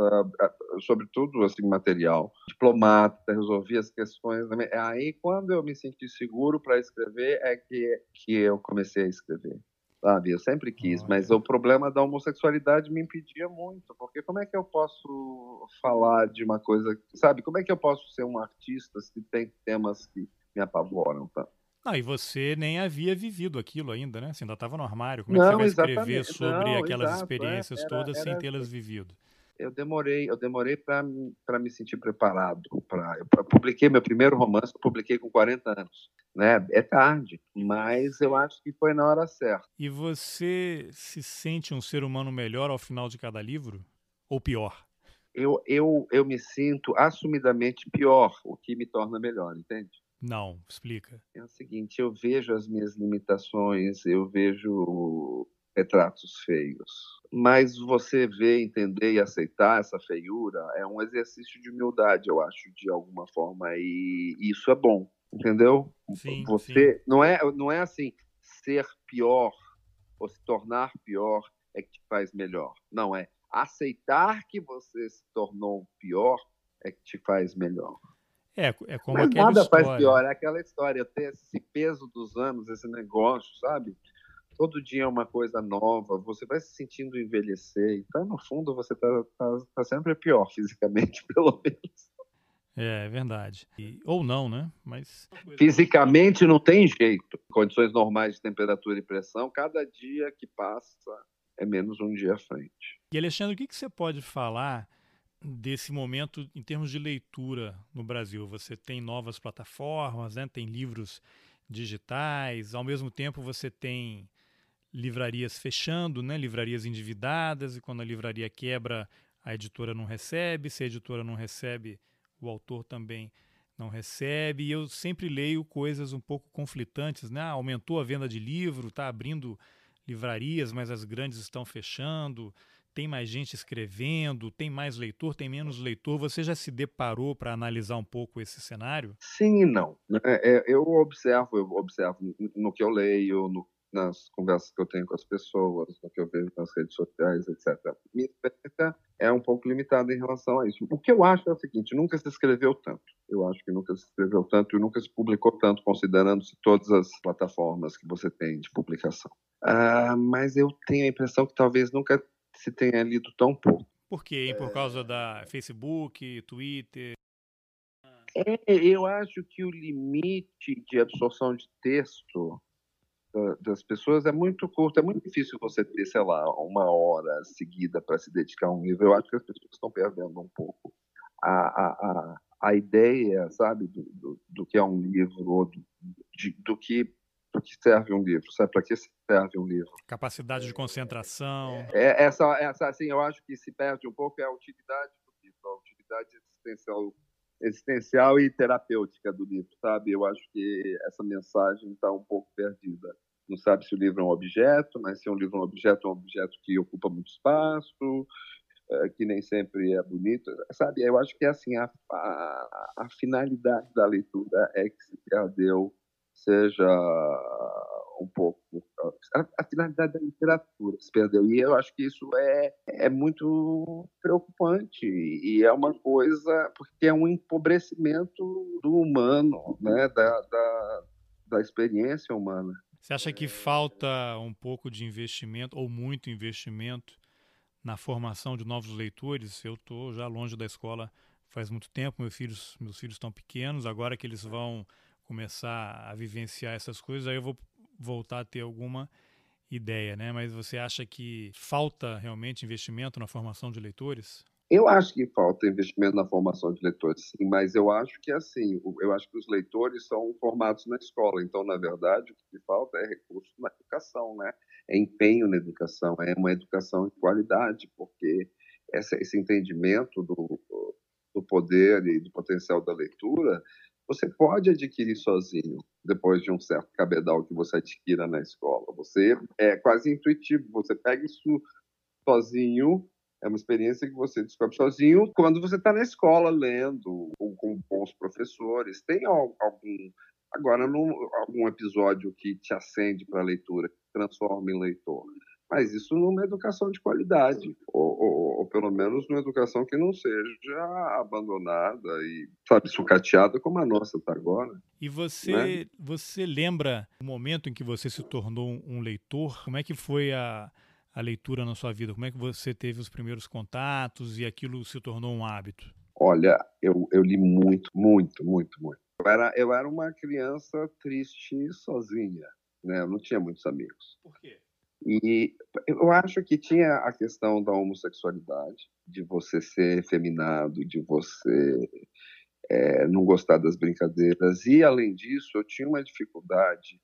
sobretudo assim, material. Diplomata, resolvi as questões. Aí, quando eu me senti seguro para escrever, é que, que eu comecei a escrever sabe? Eu sempre quis, mas o problema da homossexualidade me impedia muito, porque como é que eu posso falar de uma coisa, sabe? Como é que eu posso ser um artista se tem temas que me apavoram tanto? Ah, e você nem havia vivido aquilo ainda, né? Você ainda estava no armário. Como é que você vai escrever sobre não, aquelas exato, é, experiências era, todas era, sem tê-las assim. vivido? eu demorei, eu demorei para me sentir preparado. Pra, eu publiquei meu primeiro romance, eu publiquei com 40 anos. Né? É tarde, mas eu acho que foi na hora certa. E você se sente um ser humano melhor ao final de cada livro? Ou pior? Eu, eu, eu me sinto assumidamente pior, o que me torna melhor, entende? Não, explica. É o seguinte, eu vejo as minhas limitações, eu vejo retratos feios. Mas você ver, entender e aceitar essa feiura é um exercício de humildade, eu acho, de alguma forma, e isso é bom, entendeu? Sim, você sim. não é não é assim ser pior ou se tornar pior é que te faz melhor. Não é aceitar que você se tornou pior é que te faz melhor. É, é como Mas aquela nada história. faz pior, é aquela história, ter esse peso dos anos, esse negócio, sabe? todo dia é uma coisa nova, você vai se sentindo envelhecer. Então, no fundo, você está tá, tá sempre pior fisicamente, pelo menos. É, é verdade. E, ou não, né? Mas. Fisicamente não tem jeito. Condições normais de temperatura e pressão, cada dia que passa é menos um dia à frente. E Alexandre, o que, que você pode falar desse momento em termos de leitura no Brasil? Você tem novas plataformas, né? tem livros digitais, ao mesmo tempo você tem livrarias fechando, né? livrarias endividadas, e quando a livraria quebra, a editora não recebe, se a editora não recebe, o autor também não recebe. E eu sempre leio coisas um pouco conflitantes, né? Aumentou a venda de livro, está abrindo livrarias, mas as grandes estão fechando. Tem mais gente escrevendo, tem mais leitor, tem menos leitor. Você já se deparou para analisar um pouco esse cenário? Sim e não. É, é, eu observo, eu observo no que eu leio, no nas conversas que eu tenho com as pessoas, no que eu vejo nas redes sociais, etc. Minha experiência é um pouco limitada em relação a isso. O que eu acho é o seguinte: nunca se escreveu tanto. Eu acho que nunca se escreveu tanto e nunca se publicou tanto, considerando-se todas as plataformas que você tem de publicação. Ah, mas eu tenho a impressão que talvez nunca se tenha lido tão pouco. Por quê? Por causa da Facebook, Twitter? É, eu acho que o limite de absorção de texto das pessoas é muito curto, é muito difícil você ter, sei lá, uma hora seguida para se dedicar a um livro. Eu acho que as pessoas estão perdendo um pouco a, a, a, a ideia, sabe, do, do, do, que é um livro, ou do, de, do que do que serve um livro, sabe? Para que serve um livro? Capacidade de concentração. É, essa, essa, assim, eu acho que se perde um pouco é a utilidade do livro, a utilidade existencial, existencial e terapêutica do livro, sabe? Eu acho que essa mensagem está um pouco perdida não sabe se o livro é um objeto, mas se é um livro é um objeto, é um objeto que ocupa muito espaço, é, que nem sempre é bonito, sabe? Eu acho que assim a, a, a finalidade da leitura é que se perdeu, seja um pouco a, a, finalidade da literatura se perdeu e eu acho que isso é é muito preocupante e é uma coisa porque é um empobrecimento do humano, né? Da, da, da experiência humana. Você acha que falta um pouco de investimento ou muito investimento na formação de novos leitores. Eu estou já longe da escola faz muito tempo, meus filhos, meus filhos estão pequenos, agora que eles vão começar a vivenciar essas coisas, aí eu vou voltar a ter alguma ideia, né? Mas você acha que falta realmente investimento na formação de leitores? Eu acho que falta investimento na formação de leitores, sim, mas eu acho que assim, eu acho que os leitores são formados na escola, então, na verdade, o que falta é recurso na educação, né? É empenho na educação, é uma educação de qualidade, porque esse entendimento do, do poder e do potencial da leitura, você pode adquirir sozinho, depois de um certo cabedal que você adquira na escola. Você é quase intuitivo, você pega isso sozinho é uma experiência que você descobre sozinho quando você está na escola lendo, ou com bons professores. Tem algum, agora, algum episódio que te acende para a leitura, que transforma em leitor. Mas isso numa educação de qualidade, ou, ou, ou, pelo menos numa educação que não seja abandonada e, sabe, sucateada como a nossa está agora. E você, né? você lembra o momento em que você se tornou um leitor? Como é que foi a, a leitura na sua vida? Como é que você teve os primeiros contatos e aquilo se tornou um hábito? Olha, eu, eu li muito, muito, muito, muito. Eu era, eu era uma criança triste sozinha, né? Eu não tinha muitos amigos. Por quê? E eu acho que tinha a questão da homossexualidade, de você ser efeminado, de você é, não gostar das brincadeiras. E, além disso, eu tinha uma dificuldade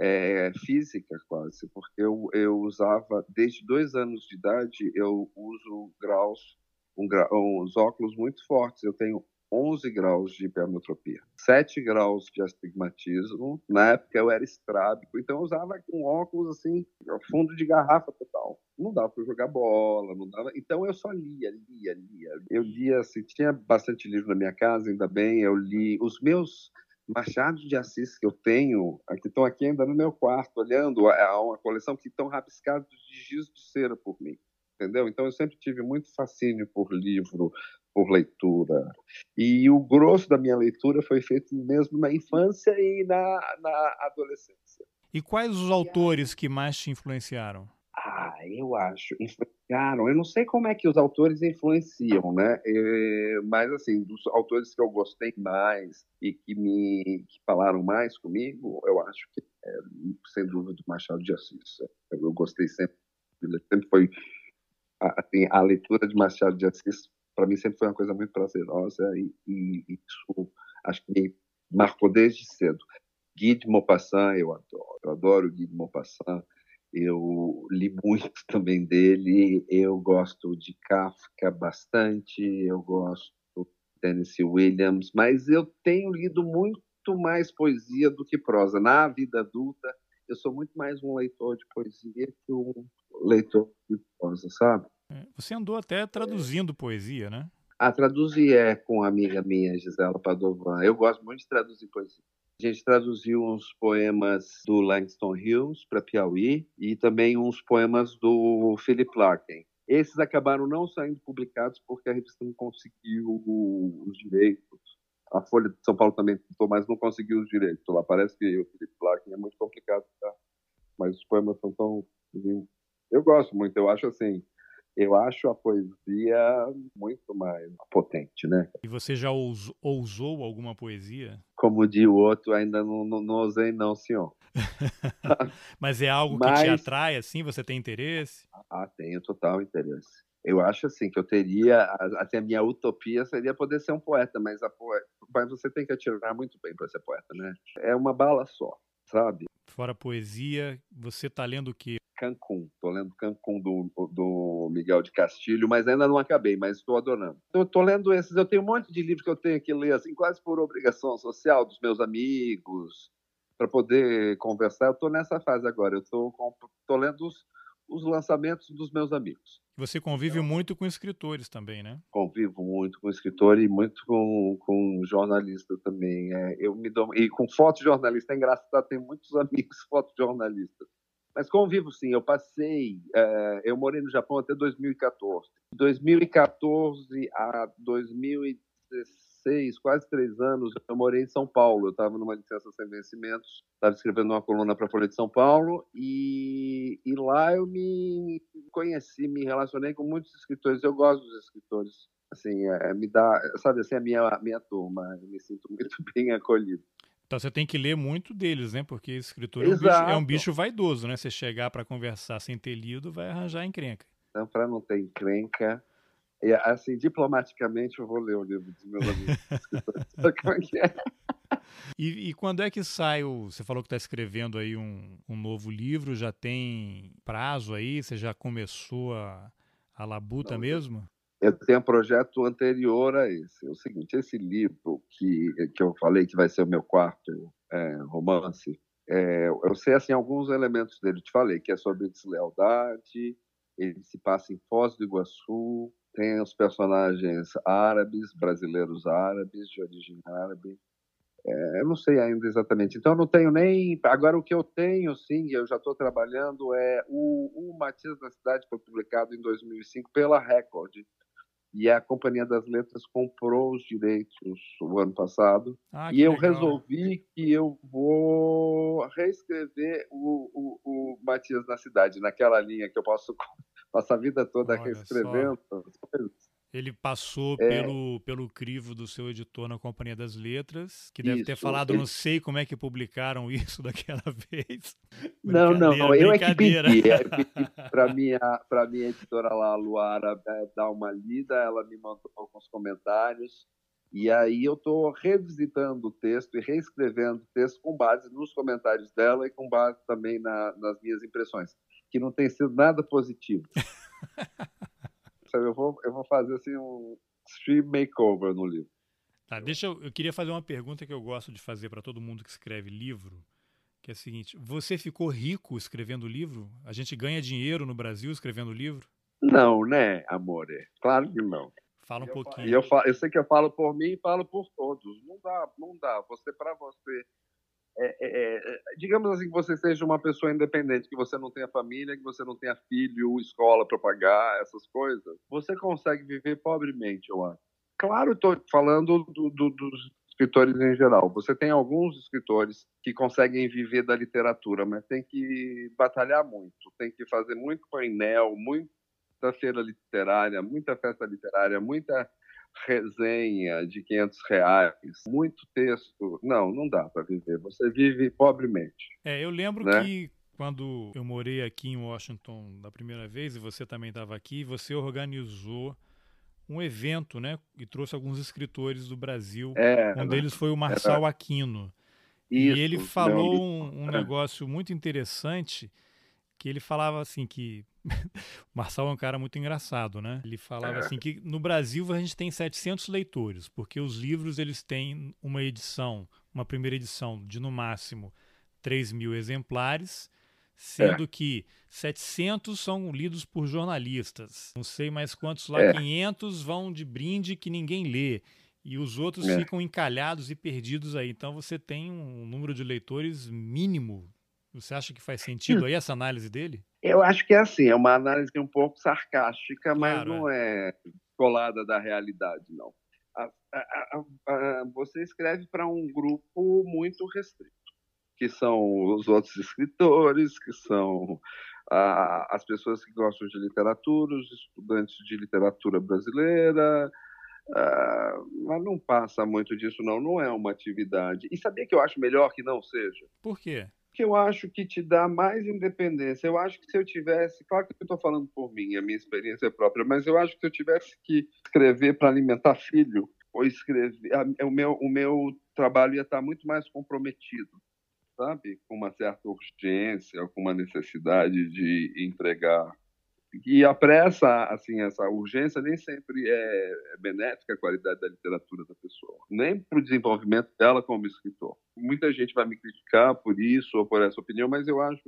é, física quase, porque eu, eu usava, desde dois anos de idade, eu uso graus, um, uns óculos muito fortes. Eu tenho 11 graus de hipermetropia, 7 graus de astigmatismo. Na época eu era estrábico, então eu usava um óculos assim, fundo de garrafa total. Não dava para jogar bola, não dava. Então eu só lia, lia, lia. Eu lia, assim, tinha bastante livro na minha casa, ainda bem. Eu li os meus Machado de Assis que eu tenho, que estão aqui ainda no meu quarto, olhando a uma coleção que estão rabiscados de giz de cera por mim, entendeu? Então eu sempre tive muito fascínio por livro, por leitura. E o grosso da minha leitura foi feito mesmo na infância e na, na adolescência. E quais os autores que mais te influenciaram? Ah, eu acho. Influenciaram. Eu não sei como é que os autores influenciam, né? É, mas, assim, dos autores que eu gostei mais e que me que falaram mais comigo, eu acho que, é, sem dúvida, Machado de Assis. Eu gostei sempre. Sempre foi. Assim, a leitura de Machado de Assis, para mim, sempre foi uma coisa muito prazerosa e, e isso acho que me marcou desde cedo. Guy de Maupassant, eu adoro. Eu adoro Guy de Maupassant eu li muito também dele. Eu gosto de Kafka bastante, eu gosto de Tennessee Williams, mas eu tenho lido muito mais poesia do que prosa. Na vida adulta, eu sou muito mais um leitor de poesia que um leitor de prosa, sabe? É, você andou até traduzindo é. poesia, né? A traduzir é com a amiga minha, Gisela Padovan. Eu gosto muito de traduzir poesia. A gente traduziu uns poemas do Langston Hughes para Piauí e também uns poemas do Philip Larkin. Esses acabaram não saindo publicados porque a revista não conseguiu os direitos. A Folha de São Paulo também tentou, mas não conseguiu os direitos. Lá parece que o Philip Larkin é muito complicado, tá? mas os poemas são tão eu gosto muito. Eu acho assim, eu acho a poesia muito mais potente, né? E você já ousou alguma poesia? Como de o outro, ainda não, não, não ousei não, senhor. Mas é algo Mas... que te atrai, assim? Você tem interesse? Ah, tenho total interesse. Eu acho assim que eu teria, até a minha utopia seria poder ser um poeta, mas a poeta, mas você tem que atirar muito bem para ser poeta, né? É uma bala só, sabe? Fora poesia, você tá lendo o quê? Cancún. Estou lendo Cancún do, do Miguel de Castilho, mas ainda não acabei, mas estou adorando. Então, estou lendo esses. Eu tenho um monte de livros que eu tenho que ler, assim, quase por obrigação social dos meus amigos, para poder conversar. Eu estou nessa fase agora. Eu estou lendo os, os lançamentos dos meus amigos. Você convive muito com escritores também, né? Convivo muito com escritor e muito com, com jornalista também. É, eu me dou, e com fotojornalista. É engraçado, tem muitos amigos fotojornalistas. Mas convivo sim, eu passei, é, eu morei no Japão até 2014. De 2014 a 2016, quase três anos, eu morei em São Paulo. Eu estava numa licença sem vencimentos, estava escrevendo uma coluna para a Folha de São Paulo e, e lá eu me conheci, me relacionei com muitos escritores. Eu gosto dos escritores. Assim, é, me dá, sabe, assim, a minha, a minha turma. Eu me sinto muito bem acolhido. Então você tem que ler muito deles, né? Porque escritor é um, bicho, é um, bicho, vaidoso, né? Você chegar para conversar sem ter lido, vai arranjar encrenca. Então, para não ter encrenca, e, assim, diplomaticamente, eu vou ler o livro dos meus amigos. Como é que é? E, e, quando é que sai o. Você falou que está escrevendo aí um, um novo livro, já tem prazo aí? Você já começou a, a labuta Não, mesmo? Eu tenho um projeto anterior a esse. É o seguinte: esse livro que, que eu falei que vai ser o meu quarto é, romance, é, eu sei assim alguns elementos dele. Te falei que é sobre deslealdade, ele se passa em Foz do Iguaçu, tem os personagens árabes, brasileiros árabes, de origem árabe. É, eu não sei ainda exatamente. Então, eu não tenho nem. Agora, o que eu tenho, sim, eu já estou trabalhando, é o, o Matias da Cidade foi publicado em 2005 pela Record. E a Companhia das Letras comprou os direitos o ano passado. Ah, e eu legal. resolvi que eu vou reescrever o, o, o Matias na Cidade, naquela linha que eu posso passar a vida toda Olha reescrevendo só. as coisas. Ele passou é... pelo, pelo crivo do seu editor na Companhia das Letras, que deve isso, ter falado, ele... não sei como é que publicaram isso daquela vez. Não, não, não, eu é que pedi. É, para minha, para minha editora lá, a Luara, é, dar uma lida, ela me mandou alguns comentários, e aí eu estou revisitando o texto e reescrevendo o texto com base nos comentários dela e com base também na, nas minhas impressões, que não tem sido nada positivo. Eu vou, eu vou fazer assim um stream makeover no livro. Tá, deixa eu, eu queria fazer uma pergunta que eu gosto de fazer para todo mundo que escreve livro, que é a seguinte: você ficou rico escrevendo livro? A gente ganha dinheiro no Brasil escrevendo livro? Não, né, amore? Claro que não. Fala um eu, pouquinho. Eu, eu, sei que eu falo por mim e falo por todos. Não dá, não dá. Você para você é, é, é, digamos assim, que você seja uma pessoa independente, que você não tenha família, que você não tenha filho, escola para pagar, essas coisas, você consegue viver pobremente, eu acho. Claro, estou falando do, do, dos escritores em geral. Você tem alguns escritores que conseguem viver da literatura, mas tem que batalhar muito, tem que fazer muito painel, muita feira literária, muita festa literária, muita resenha de 500 reais, muito texto. Não, não dá para viver. Você vive pobremente. É, eu lembro né? que quando eu morei aqui em Washington da primeira vez, e você também estava aqui, você organizou um evento, né? E trouxe alguns escritores do Brasil. É, um deles foi o Marçal Aquino. Isso, e ele falou um, um negócio muito interessante que ele falava assim que o Marçal é um cara muito engraçado, né? Ele falava é. assim que no Brasil a gente tem 700 leitores, porque os livros eles têm uma edição, uma primeira edição de no máximo 3 mil exemplares, sendo é. que 700 são lidos por jornalistas. Não sei mais quantos lá, é. 500 vão de brinde que ninguém lê. E os outros é. ficam encalhados e perdidos aí. Então você tem um número de leitores mínimo você acha que faz sentido aí essa análise dele? Eu acho que é assim, é uma análise um pouco sarcástica, claro, mas não é. é colada da realidade, não. A, a, a, você escreve para um grupo muito restrito, que são os outros escritores, que são as pessoas que gostam de literatura, os estudantes de literatura brasileira, Uh, mas não passa muito disso, não. Não é uma atividade. E sabia que eu acho melhor que não seja? Por quê? Que eu acho que te dá mais independência. Eu acho que se eu tivesse, claro que eu estou falando por mim, a minha experiência própria, mas eu acho que se eu tivesse que escrever para alimentar filho, ou escrever, a, o, meu, o meu trabalho ia estar muito mais comprometido, sabe? Com uma certa urgência, com uma necessidade de entregar e a pressa, assim, essa urgência nem sempre é, é benéfica à qualidade da literatura da pessoa, nem para o desenvolvimento dela como escritor. Muita gente vai me criticar por isso ou por essa opinião, mas eu acho,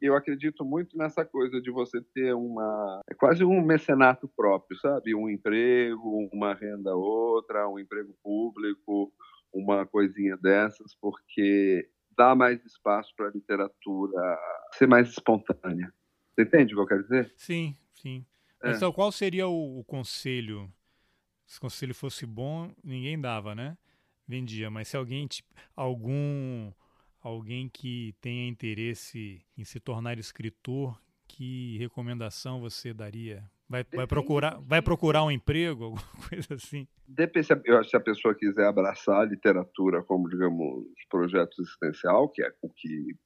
eu acredito muito nessa coisa de você ter uma, é quase um mecenato próprio, sabe? Um emprego, uma renda outra, um emprego público, uma coisinha dessas, porque dá mais espaço para a literatura ser mais espontânea. Você entende o que eu quero dizer? Sim, sim. É. Então, qual seria o, o, conselho? Se o conselho fosse bom, ninguém dava, né? Vendia. Mas se alguém, tipo, algum alguém que tenha interesse em se tornar escritor, que que recomendação você daria? Vai, vai, procurar, vai procurar um emprego, alguma coisa assim? Depende se a pessoa quiser abraçar a literatura como, digamos, projeto existencial, que é o que, que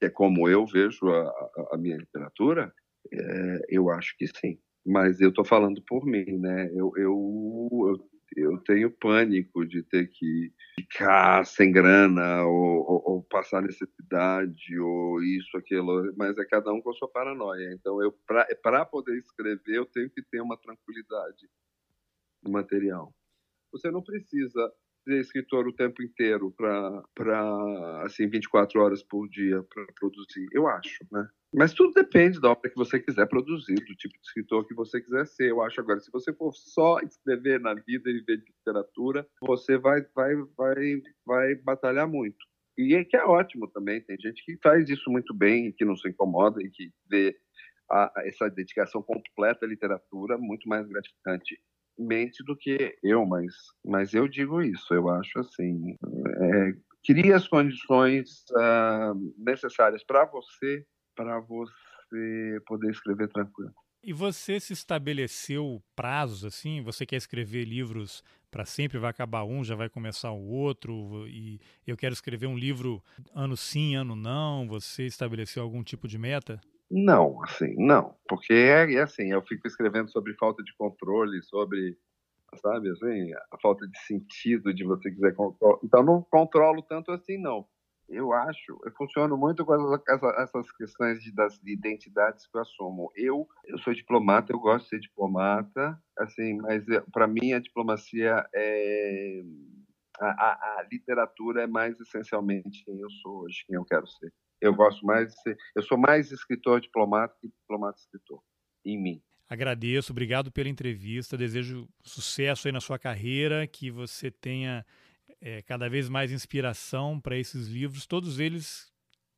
é como eu vejo a, a minha literatura, é, eu acho que sim. Mas eu estou falando por mim, né? Eu, eu, eu tenho pânico de ter que ficar sem grana ou, ou, ou, passar necessidade ou isso, aquilo, mas é cada um com a sua paranoia. Então, eu para poder escrever, eu tenho que ter uma tranquilidade no material. Você não precisa ser escritor o tempo inteiro para assim 24 horas por dia para produzir, eu acho, né? Mas tudo depende da obra que você quiser produzir, do tipo de escritor que você quiser ser. Eu acho agora, se você for só escrever na vida e viver de literatura, você vai, vai, vai, vai batalhar muito. E é que é ótimo também. Tem gente que faz isso muito bem, que não se incomoda e que vê a, essa dedicação completa à literatura muito mais gratificante mente do que eu, mas, mas eu digo isso. Eu acho assim, é, cria as condições uh, necessárias para você para você poder escrever tranquilo. E você se estabeleceu prazos assim? Você quer escrever livros para sempre, vai acabar um, já vai começar o outro, e eu quero escrever um livro ano sim, ano não. Você estabeleceu algum tipo de meta? Não, assim, não, porque é, é assim, eu fico escrevendo sobre falta de controle, sobre, sabe, assim, a falta de sentido de você quiser controlar. Então não controlo tanto assim, não eu acho, eu funciono muito com essa, essas questões de, das de identidades que eu assumo. Eu, eu sou diplomata, eu gosto de ser diplomata, assim, mas para mim a diplomacia é a, a, a, literatura é mais essencialmente quem eu sou hoje, quem eu quero ser. Eu gosto mais de ser, eu sou mais escritor diplomata que diplomata escritor em mim. Agradeço, obrigado pela entrevista, desejo sucesso aí na sua carreira, que você tenha é, cada vez mais inspiração para esses livros, todos eles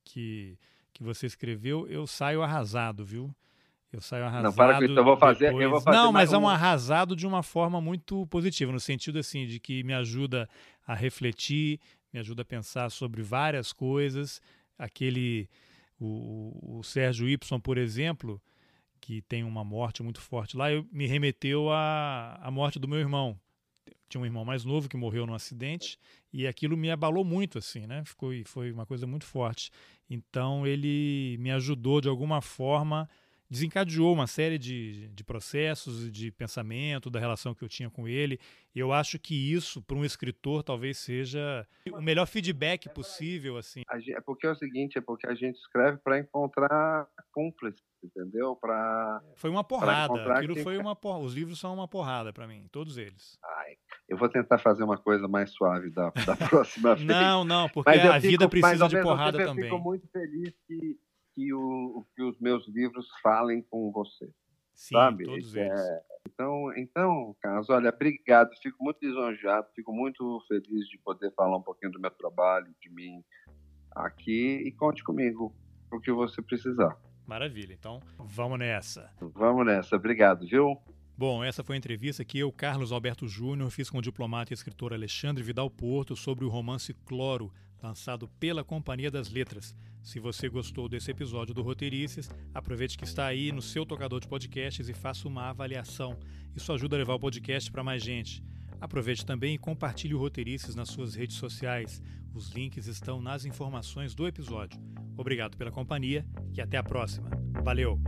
que, que você escreveu, eu saio arrasado, viu? Eu saio arrasado. Não, para com isso, eu vou fazer. Eu vou fazer não, mas é um arrasado de uma forma muito positiva, no sentido assim, de que me ajuda a refletir, me ajuda a pensar sobre várias coisas. Aquele. O, o Sérgio Y, por exemplo, que tem uma morte muito forte lá, eu, me remeteu à, à morte do meu irmão tinha um irmão mais novo que morreu num acidente e aquilo me abalou muito assim, né? Ficou foi uma coisa muito forte. Então ele me ajudou de alguma forma, desencadeou uma série de, de processos e de pensamento da relação que eu tinha com ele. E eu acho que isso para um escritor talvez seja o melhor feedback possível assim. É porque é o seguinte, é porque a gente escreve para encontrar cúmplices entendeu? Para foi uma porrada. Aquilo foi uma por... Os livros são uma porrada para mim, todos eles. Ai, eu vou tentar fazer uma coisa mais suave da, da próxima vez. Não, não, porque a fico, vida precisa de porrada também. Eu fico muito feliz que que, o, que os meus livros falem com você. Sim, sabe? todos é, eles. Então, então, Carlos, olha, obrigado. Fico muito lisonjeado, fico muito feliz de poder falar um pouquinho do meu trabalho, de mim aqui e conte comigo o que você precisar. Maravilha. Então, vamos nessa. Vamos nessa. Obrigado, viu? Bom, essa foi a entrevista que eu, Carlos Alberto Júnior, fiz com o diplomata e escritor Alexandre Vidal Porto sobre o romance Cloro, lançado pela Companhia das Letras. Se você gostou desse episódio do Roteirices, aproveite que está aí no seu tocador de podcasts e faça uma avaliação. Isso ajuda a levar o podcast para mais gente. Aproveite também e compartilhe o Roteirices nas suas redes sociais. Os links estão nas informações do episódio. Obrigado pela companhia e até a próxima. Valeu!